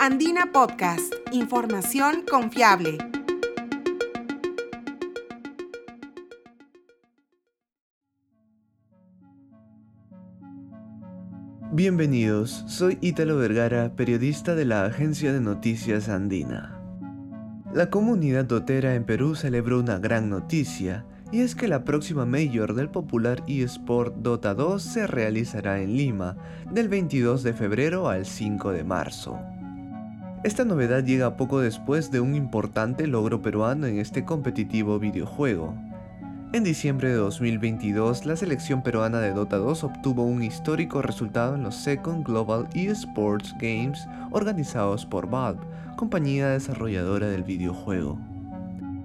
Andina Podcast, información confiable. Bienvenidos, soy Ítalo Vergara, periodista de la agencia de noticias Andina. La comunidad dotera en Perú celebró una gran noticia, y es que la próxima Major del popular eSport Dota 2 se realizará en Lima, del 22 de febrero al 5 de marzo. Esta novedad llega poco después de un importante logro peruano en este competitivo videojuego. En diciembre de 2022, la selección peruana de Dota 2 obtuvo un histórico resultado en los Second Global eSports Games organizados por Valve, compañía desarrolladora del videojuego.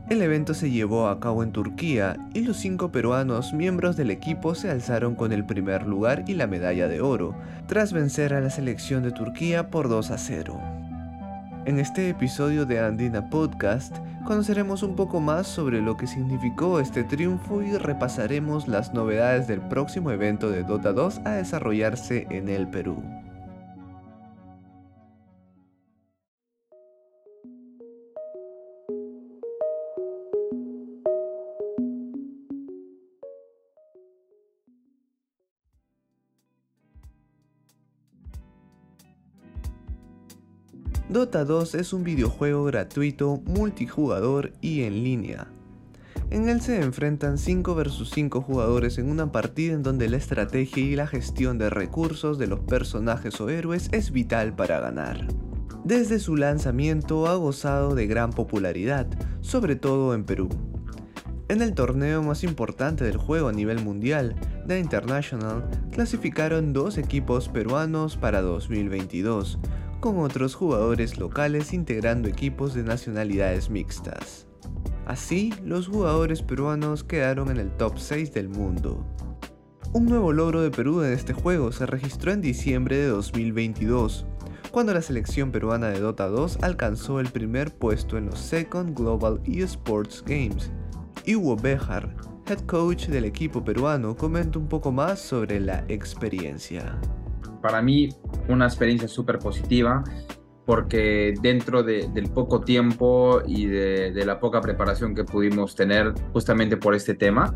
El evento se llevó a cabo en Turquía y los cinco peruanos miembros del equipo se alzaron con el primer lugar y la medalla de oro, tras vencer a la selección de Turquía por 2 a 0. En este episodio de Andina Podcast conoceremos un poco más sobre lo que significó este triunfo y repasaremos las novedades del próximo evento de Dota 2 a desarrollarse en el Perú. Dota 2 es un videojuego gratuito, multijugador y en línea. En él se enfrentan 5 vs 5 jugadores en una partida en donde la estrategia y la gestión de recursos de los personajes o héroes es vital para ganar. Desde su lanzamiento ha gozado de gran popularidad, sobre todo en Perú. En el torneo más importante del juego a nivel mundial, The International, clasificaron dos equipos peruanos para 2022, con otros jugadores locales integrando equipos de nacionalidades mixtas. Así, los jugadores peruanos quedaron en el top 6 del mundo. Un nuevo logro de Perú en este juego se registró en diciembre de 2022, cuando la selección peruana de Dota 2 alcanzó el primer puesto en los Second Global eSports Games. Hugo Bejar, head coach del equipo peruano, comenta un poco más sobre la experiencia. Para mí una experiencia súper positiva porque dentro del poco tiempo y de, la poca preparación que pudimos tener justamente por este tema,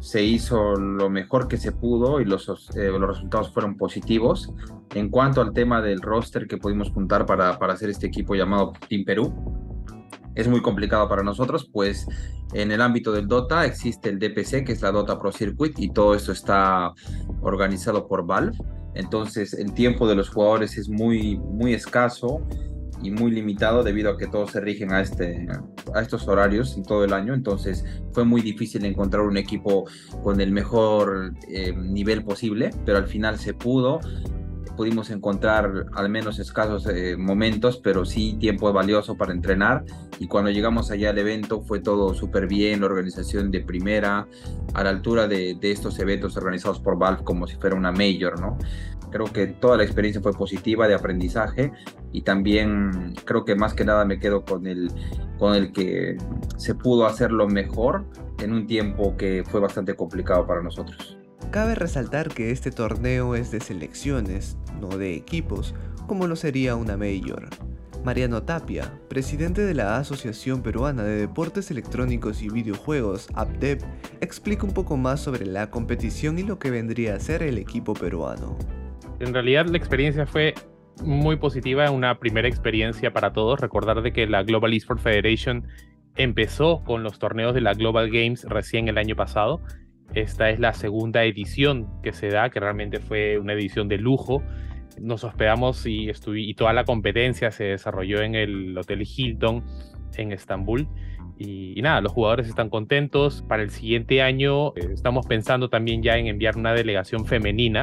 se hizo lo mejor que se pudo y los, eh, los resultados fueron positivos. En cuanto al tema del roster que pudimos juntar para, para hacer este equipo llamado Team Perú, es muy complicado para nosotros, pues en el ámbito del Dota existe el DPC, que es la Dota Pro Circuit, y todo esto está organizado por Valve. Entonces el tiempo de los jugadores es muy, muy escaso y muy limitado debido a que todos se rigen a, este, a estos horarios en todo el año. Entonces fue muy difícil encontrar un equipo con el mejor eh, nivel posible, pero al final se pudo pudimos encontrar al menos escasos eh, momentos, pero sí tiempo valioso para entrenar. Y cuando llegamos allá al evento fue todo súper bien, la organización de primera, a la altura de, de, estos eventos organizados por Valve como si fuera una major, ¿no? Creo que toda la experiencia fue positiva de aprendizaje y también creo que más que nada me quedo con el, con el que se pudo hacerlo mejor en un tiempo que fue bastante complicado para nosotros. Cabe resaltar que este torneo es de selecciones, no de equipos, como lo sería una Major. Mariano Tapia, presidente de la Asociación Peruana de Deportes Electrónicos y Videojuegos, APDEP, explica un poco más sobre la competición y lo que vendría a ser el equipo peruano. En realidad la experiencia fue muy positiva, una primera experiencia para todos. Recordar de que la Global Esports Federation empezó con los torneos de la Global Games recién el año pasado esta es la segunda edición que se da, que realmente fue una edición de lujo. Nos hospedamos y, toda la competencia se desarrolló en el Hotel Hilton en Estambul. Y, nada, los jugadores están contentos. Para el siguiente año eh, estamos pensando también ya en enviar una delegación femenina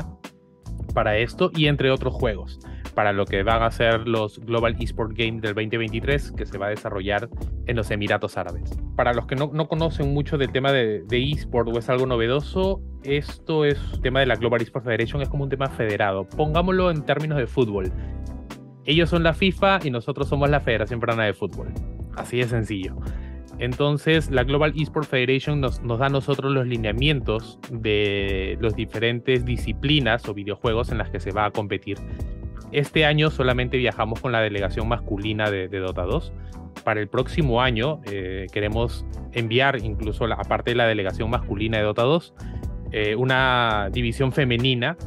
para esto y entre otros juegos para lo que van a ser los Global Esport Games del 2023 que se va a desarrollar en los Emiratos Árabes. Para los que no, no conocen mucho del tema de, de eSport o es algo novedoso, esto es tema de la Global Esport Federation, es como un tema federado. Pongámoslo en términos de fútbol. Ellos son la FIFA y nosotros somos la Federación Peruana de Fútbol. Así de sencillo. Entonces, la Global Esport Federation nos, nos, da a nosotros los lineamientos de las diferentes disciplinas o videojuegos en las que se va a competir Este año solamente viajamos con la delegación masculina de, Dota 2. Para el próximo año eh, queremos enviar, incluso aparte de la delegación masculina de Dota 2, eh, una división femenina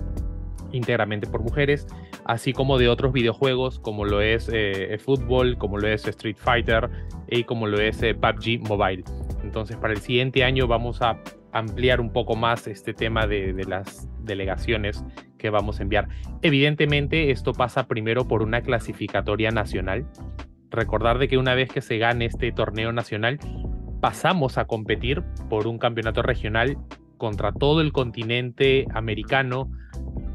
íntegramente por mujeres, así como de otros videojuegos como lo es eh, fútbol, como lo es Street Fighter y como lo es PUBG Mobile. Entonces para el siguiente año vamos a ampliar un poco más este tema de, las delegaciones que vamos a enviar. Evidentemente esto pasa primero por una clasificatoria nacional. Recordar de que una vez que se gane este torneo nacional, pasamos a competir por un campeonato regional contra todo el continente americano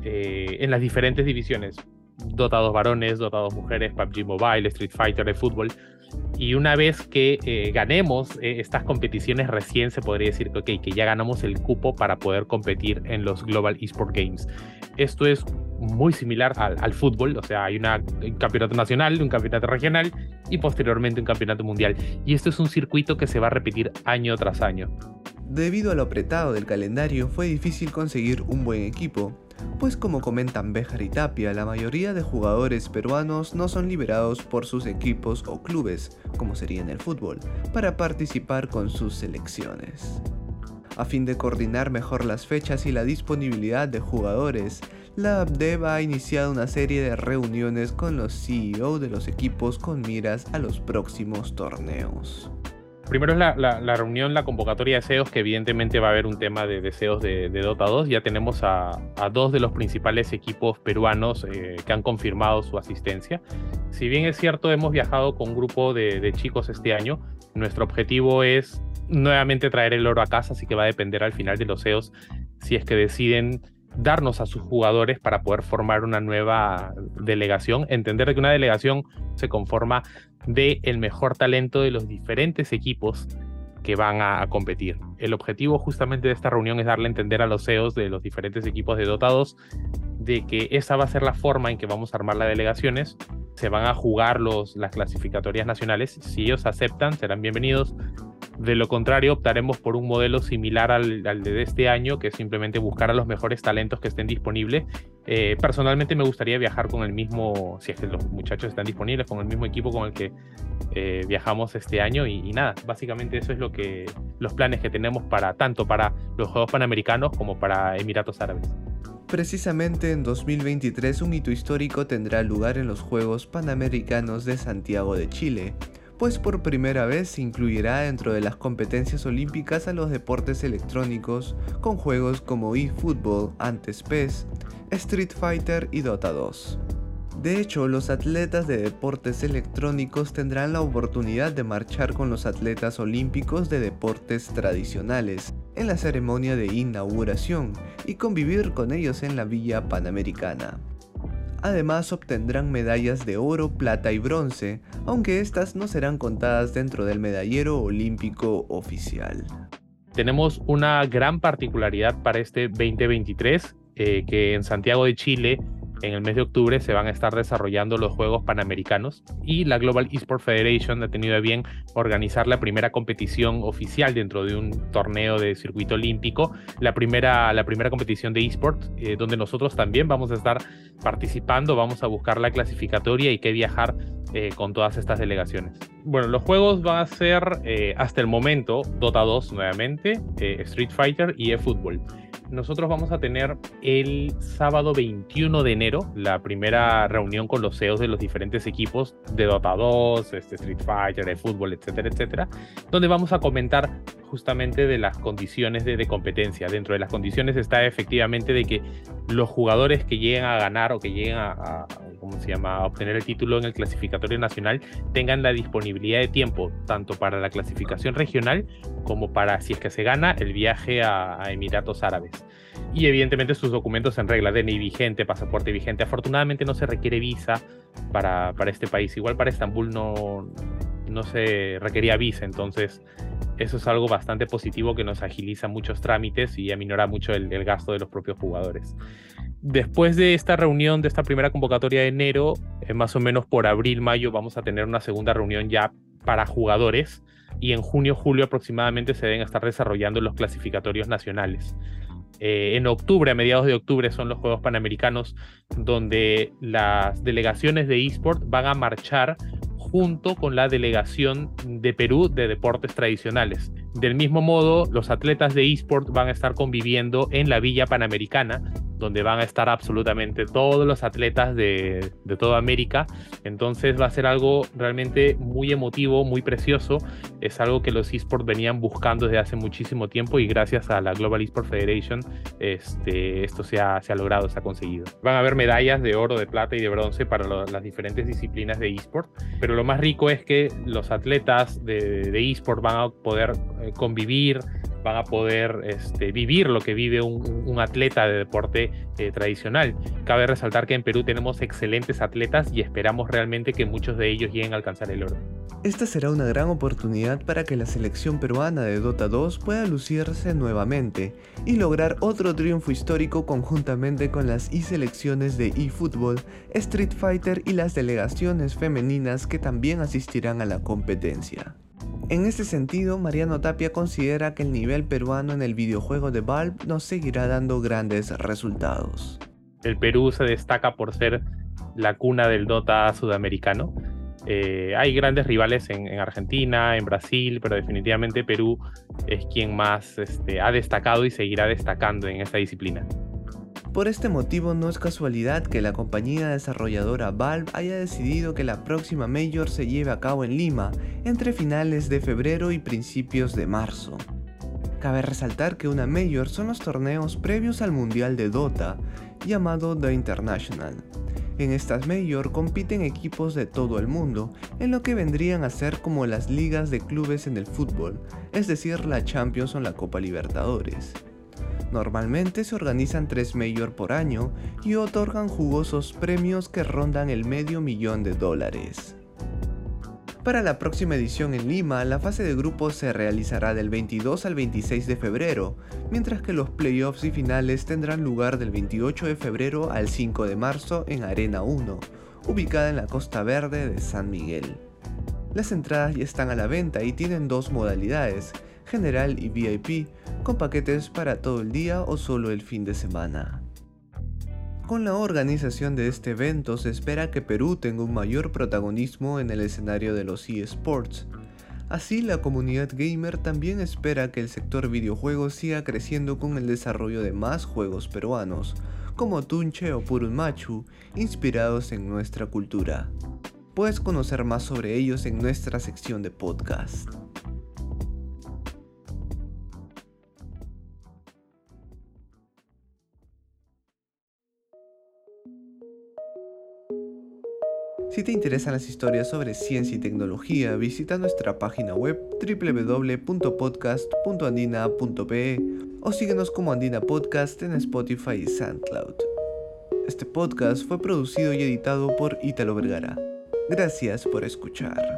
eh, en las diferentes divisiones. Dotados varones, dotados mujeres, PUBG Mobile, Street Fighter, de fútbol. Y una vez que eh, ganemos eh, estas competiciones recién se podría decir que, que ya ganamos el cupo para poder competir en los Global Esport Games. Esto es muy similar al, fútbol, o sea, hay un campeonato nacional, un campeonato regional y posteriormente un campeonato mundial. Y esto es un circuito que se va a repetir año tras año. Debido a lo apretado del calendario fue difícil conseguir un buen equipo, pues como comentan Béjar y Tapia, la mayoría de jugadores peruanos no son liberados por sus equipos o clubes, como sería en el fútbol, para participar con sus selecciones. A fin de coordinar mejor las fechas y la disponibilidad de jugadores, la ABDEV ha iniciado una serie de reuniones con los CEO de los equipos con miras a los próximos torneos. Primero es la, reunión, la convocatoria de deseos, que evidentemente va a haber un tema de deseos de, Dota 2. Ya tenemos a, dos de los principales equipos peruanos eh, que han confirmado su asistencia. Si bien es cierto, hemos viajado con un grupo de, chicos este año, nuestro objetivo es nuevamente traer el oro a casa, así que va a depender al final de los CEOs si es que deciden darnos a sus jugadores para poder formar una nueva delegación. Entender que una delegación se conforma de el mejor talento de los diferentes equipos que van a, competir. El objetivo justamente de esta reunión es darle a entender a los CEOs de los diferentes equipos de dotados de que esa va a ser la forma en que vamos a armar las delegaciones. Se van a jugar los, las clasificatorias nacionales. Si ellos aceptan, serán bienvenidos. De lo contrario, optaremos por un modelo similar al, de este año, que es simplemente buscar a los mejores talentos que estén disponibles. Eh, personalmente me gustaría viajar con el mismo, si es que los muchachos están disponibles, con el mismo equipo con el que eh, viajamos este año. Y, y, nada, básicamente eso es lo que los planes que tenemos para tanto para los Juegos Panamericanos como para Emiratos Árabes. Precisamente en 2023 un hito histórico tendrá lugar en los Juegos Panamericanos de Santiago de Chile pues por primera vez se incluirá dentro de las competencias olímpicas a los deportes electrónicos con juegos como eFootball, antes PES, Street Fighter y Dota 2. De hecho, los atletas de deportes electrónicos tendrán la oportunidad de marchar con los atletas olímpicos de deportes tradicionales en la ceremonia de inauguración y convivir con ellos en la Villa Panamericana. Además obtendrán medallas de oro, plata y bronce, aunque estas no serán contadas dentro del medallero olímpico oficial. Tenemos una gran particularidad para este 2023, eh, que en Santiago de Chile en el mes de octubre se van a estar desarrollando los Juegos Panamericanos y la Global Esport Federation ha tenido a bien organizar la primera competición oficial dentro de un torneo de circuito olímpico, la primera, la primera competición de eSport, eh, donde nosotros también vamos a estar participando, vamos a buscar la clasificatoria y que viajar eh, con todas estas delegaciones. Bueno, los juegos van a ser eh, hasta el momento Dota 2 nuevamente, Street Fighter y eFootball nosotros vamos a tener el sábado 21 de enero la primera reunión con los CEOs de los diferentes equipos de Dota 2, este Street Fighter, de fútbol, etcétera, etcétera, donde vamos a comentar justamente de las condiciones de, competencia. Dentro de las condiciones está efectivamente de que los jugadores que lleguen a ganar o que lleguen a, ¿cómo se llama?, a obtener el título en el clasificatorio nacional tengan la disponibilidad de tiempo tanto para la clasificación regional como para, si es que se gana, el viaje a, Emiratos Árabes. Y evidentemente sus documentos en regla, DNI vigente, pasaporte vigente. Afortunadamente no se requiere visa para, para este país. Igual para Estambul no, no se requería visa, entonces eso es algo bastante positivo que nos agiliza muchos trámites y aminora mucho el, gasto de los propios jugadores. Después de esta reunión, de esta primera convocatoria de enero, eh, más o menos por abril, mayo, vamos a tener una segunda reunión ya para jugadores y en junio, julio aproximadamente se deben estar desarrollando los clasificatorios nacionales. Eh, en octubre, a mediados de octubre, son los Juegos Panamericanos, donde las delegaciones de eSport van a marchar junto con la delegación de Perú de deportes tradicionales. Del mismo modo, los atletas de eSport van a estar conviviendo en la Villa Panamericana, donde van a estar absolutamente todos los atletas de, toda América. Entonces va a ser algo realmente muy emotivo, muy precioso. Es algo que los esports venían buscando desde hace muchísimo tiempo y gracias a la Global Esports Federation este, esto se ha, se ha logrado, se ha conseguido. Van a haber medallas de oro, de plata y de bronce para las diferentes disciplinas de eSport, pero lo más rico es que los atletas de, de eSport van a poder eh, convivir, van a poder este, vivir lo que vive un, atleta de deporte eh, tradicional. Cabe resaltar que en Perú tenemos excelentes atletas y esperamos realmente que muchos de ellos lleguen a alcanzar el oro. Esta será una gran oportunidad para que la selección peruana de Dota 2 pueda lucirse nuevamente y lograr otro triunfo histórico conjuntamente con las e-selecciones de eFootball, Street Fighter y las delegaciones femeninas que también asistirán a la competencia. En este sentido, Mariano Tapia considera que el nivel peruano en el videojuego de Valve nos seguirá dando grandes resultados. El Perú se destaca por ser la cuna del Dota sudamericano. Eh, hay grandes rivales en, Argentina, en Brasil, pero definitivamente Perú es quien más este, ha destacado y seguirá destacando en esta disciplina. Por este motivo no es casualidad que la compañía desarrolladora Valve haya decidido que la próxima Major se lleve a cabo en Lima entre finales de febrero y principios de marzo. Cabe resaltar que una Major son los torneos previos al Mundial de Dota, llamado The International. En estas Major compiten equipos de todo el mundo, en lo que vendrían a ser como las ligas de clubes en el fútbol, es decir, la Champions o la Copa Libertadores. Normalmente se organizan tres Major por año y otorgan jugosos premios que rondan el medio millón de dólares. Para la próxima edición en Lima, la fase de grupos se realizará del 22 al 26 de febrero, mientras que los playoffs y finales tendrán lugar del 28 de febrero al 5 de marzo en Arena 1, ubicada en la Costa Verde de San Miguel. Las entradas ya están a la venta y tienen dos modalidades, general y VIP, con paquetes para todo el día o solo el fin de semana. Con la organización de este evento se espera que Perú tenga un mayor protagonismo en el escenario de los eSports. Así, la comunidad gamer también espera que el sector videojuegos siga creciendo con el desarrollo de más juegos peruanos, como Tunche o Purunmachu, inspirados en nuestra cultura. Puedes conocer más sobre ellos en nuestra sección de podcast. Si te interesan las historias sobre ciencia y tecnología, visita nuestra página web www.podcast.andina.pe o síguenos como Andina Podcast en Spotify y SoundCloud. Este podcast fue producido y editado por Italo Vergara. Gracias por escuchar.